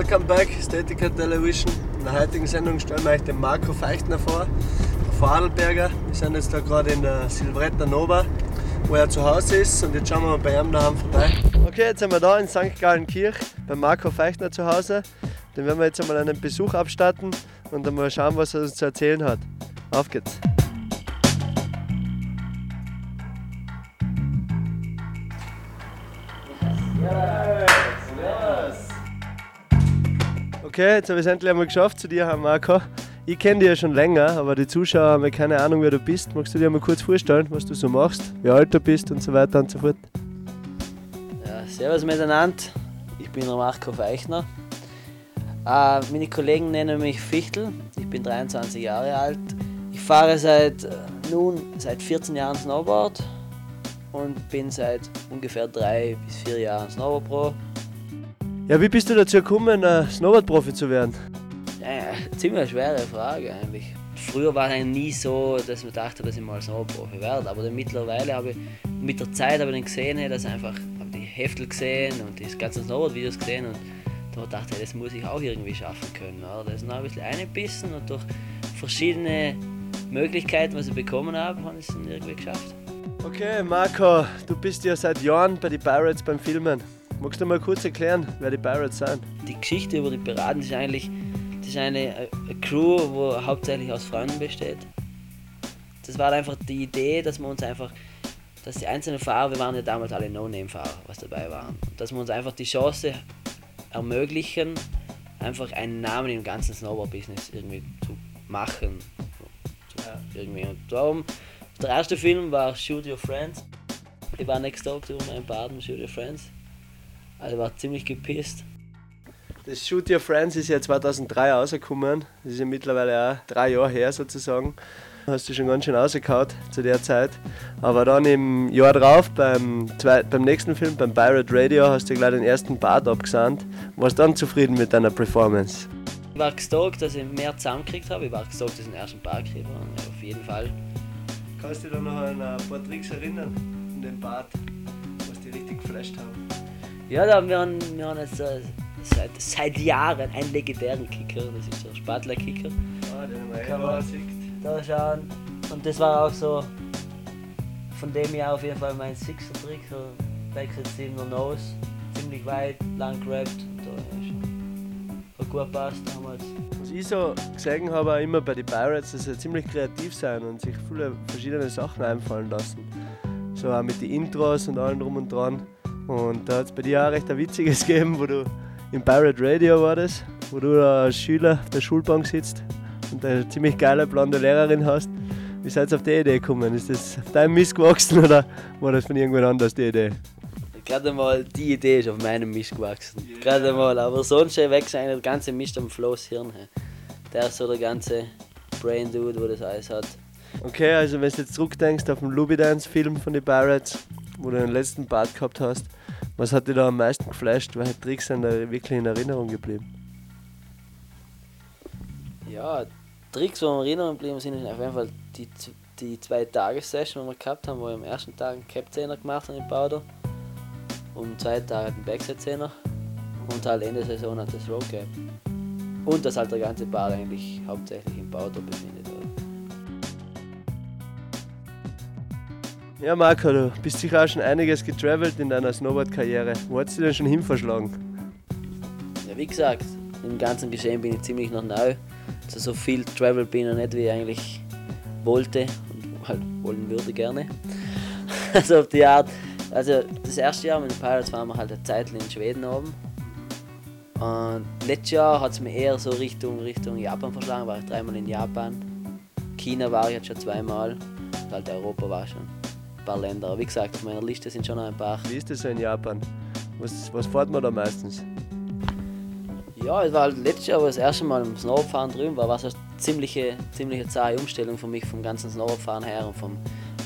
Welcome back, Statica Television. In der heutigen Sendung stellen wir euch den Marco Feichtner vor, der Vorarlberger. Wir sind jetzt da gerade in der Silvretta Nova, wo er zu Hause ist und jetzt schauen wir mal bei ihm daheim vorbei. Okay, jetzt sind wir da in St. Gallen Kirch bei Marco Feichtner zu Hause. Den werden wir jetzt einmal einen Besuch abstatten und dann mal schauen, was er uns zu erzählen hat. Auf geht's! Okay, jetzt habe ich es endlich einmal geschafft zu dir, Herr Marco. Ich kenne dich ja schon länger, aber die Zuschauer haben ja keine Ahnung, wer du bist. Magst du dir mal kurz vorstellen, was du so machst, wie alt du bist und so weiter und so fort? Ja, servus miteinander, ich bin der Marco Feichner. Äh, meine Kollegen nennen mich Fichtel, ich bin 23 Jahre alt. Ich fahre seit äh, nun seit 14 Jahren Snowboard und bin seit ungefähr drei bis vier Jahren Snowboard Pro. Ja, wie bist du dazu gekommen, ein Snowboard-Profi zu werden? Ja, ziemlich eine schwere Frage eigentlich. Früher war es nie so, dass man dachte, dass ich mal Snowboard-Profi werde, aber dann mittlerweile habe ich mit der Zeit habe ich dann gesehen, dass ich einfach habe die Heftel gesehen und die ganzen Snowboard-Videos gesehen und da dachte ich, das muss ich auch irgendwie schaffen können. Oder? Das ist noch ein bisschen eingebissen und durch verschiedene Möglichkeiten, was ich bekommen habe, habe ich es dann irgendwie geschafft. Okay, Marco, du bist ja seit Jahren bei den Pirates beim Filmen. Magst du mal kurz erklären, wer die Pirates sind? Die Geschichte über die Piraten ist eigentlich das ist eine, Crew, die hauptsächlich aus Freunden besteht. Das war einfach die Idee, dass wir uns einfach, dass die einzelnen Fahrer, wir waren ja damals alle No-Name-Fahrer, was dabei waren, dass wir uns einfach die Chance ermöglichen, einfach einen Namen im ganzen Snowboard-Business irgendwie zu machen. Ja. irgendwie. Und darum, der erste Film war Shoot Your Friends. Ich war next door to mein Baden, Shoot Your Friends. Also war ziemlich gepisst. Das Shoot Your Friends ist ja 2003 rausgekommen. Das ist ja mittlerweile auch drei Jahre her sozusagen. Hast du schon ganz schön rausgehauen zu der Zeit. Aber dann im Jahr drauf, beim, beim nächsten Film, beim Pirate Radio, hast du gleich den ersten Part abgesandt. Warst dann zufrieden mit deiner Performance? Ich war gestoked, dass ich mehr zusammengekriegt habe. Ich war gestoked, dass ich den ersten Part gekriegt habe. Auf jeden Fall. Kannst du dich noch an ein paar Tricks erinnern? In dem Part, was die richtig geflasht haben? Ja, da haben wir, einen, wir haben jetzt äh, seit, seit Jahren einen legendären Kicker. Das ist der Spatler-Kicker. Ah, den haben wir man da schauen. Und das war auch so von dem Jahr auf jeden Fall mein Sixer-Trick. So Backside 7er Nose. Ziemlich weit, lang gerappt. Und da ist gut passt damals. Was ich so gesehen habe, auch immer bei den Pirates, dass sie ziemlich kreativ sein und sich viele verschiedene Sachen einfallen lassen. So auch mit den Intros und allem drum und dran. Und da hat es bei dir auch recht ein witziges gegeben, wo du im Pirate Radio war das, wo du als Schüler auf der Schulbank sitzt und eine ziemlich geile blonde Lehrerin hast. Wie seid ihr auf die Idee gekommen? Ist das auf deinem Mist gewachsen oder war das von irgendwann anders die Idee? Gerade mal die Idee ist auf meinem Mist gewachsen. Yeah. Gerade mal, aber sonst wächst eigentlich der ganze Mist am Floß Hirn. Der ist so der ganze Brain Dude, wo das alles hat. Okay, also wenn du jetzt zurückdenkst auf den Luby Dance Film von den Pirates, wo du den letzten Part gehabt hast, was hat dich da am meisten geflasht? Welche Tricks sind da wirklich in Erinnerung geblieben? Ja, Tricks, die in Erinnerung geblieben sind, sind auf jeden Fall die, die zwei Tagessession, die wir gehabt haben, wo wir am ersten Tag einen Cap-Zehner gemacht haben in Powder und am zweiten Tag einen Backside-Zehner und halt Ende der Saison hat das Road Cap. Und dass halt der ganze Bar eigentlich hauptsächlich im Powder befindet. Ja, Marco, du bist sicher auch schon einiges getravelt in deiner Snowboard-Karriere. Wo hast du denn schon hin verschlagen? Ja, wie gesagt, im ganzen Geschehen bin ich ziemlich noch neu. Also so viel Travel bin ich noch nicht, wie ich eigentlich wollte und halt wollen würde gerne. also auf die Art. Also das erste Jahr mit den Pirates waren wir halt eine Zeit in Schweden oben. Und letztes Jahr hat es mir eher so Richtung, Richtung Japan verschlagen, war ich dreimal in Japan. China war ich jetzt schon zweimal. Und halt Europa war schon ein paar Länder. Aber wie gesagt, auf meiner Liste sind schon ein paar. Wie ist das so in Japan? Was, was fährt man da meistens? Ja, es war halt letztes Jahr, wo das erste Mal im Snowboardfahren drüben war, war es eine ziemliche, ziemliche zahre Umstellung für mich vom ganzen Snowboardfahren her und vom,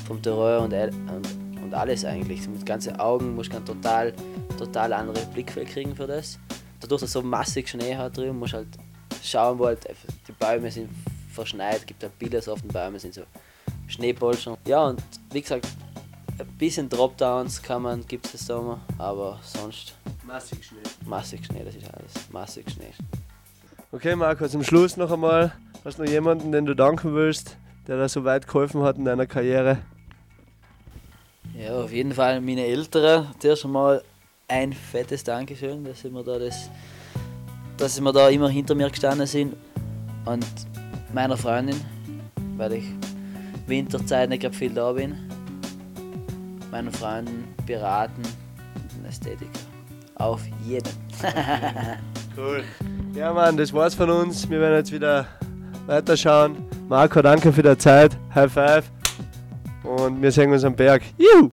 vom Terror und, und, und alles eigentlich. Mit ganzen Augen musst du einen total, total andere Blickfeld kriegen für das. Dadurch, dass es so massig Schnee hat drüben, musst du halt schauen, wo halt die Bäume sind verschneit, gibt halt Bilder so auf den Bäumen, sind so Schneepolster. Ja, und wie gesagt, ein bisschen Dropdowns kann man, gibt es Sommer, aber sonst Massig Schnee. Massig Schnee, das ist alles. Massig Schnee. Okay, Marco, zum Schluss noch einmal. Hast du noch jemanden, den du danken willst, der dir so weit geholfen hat in deiner Karriere? Ja, auf jeden Fall meine Eltern. Zuerst einmal ein fettes Dankeschön, dass sie mir da das, dass sie mir da immer hinter mir gestanden sind. Und meiner Freundin, weil ich Winterzeit nicht gerade viel da bin. Meinen Freunden beraten, ein Ästhetiker. Auf jeden. Cool. Ja, Mann, das war's von uns. Wir werden jetzt wieder weiterschauen. Marco, danke für die Zeit. High five. Und wir sehen uns am Berg. Juhu!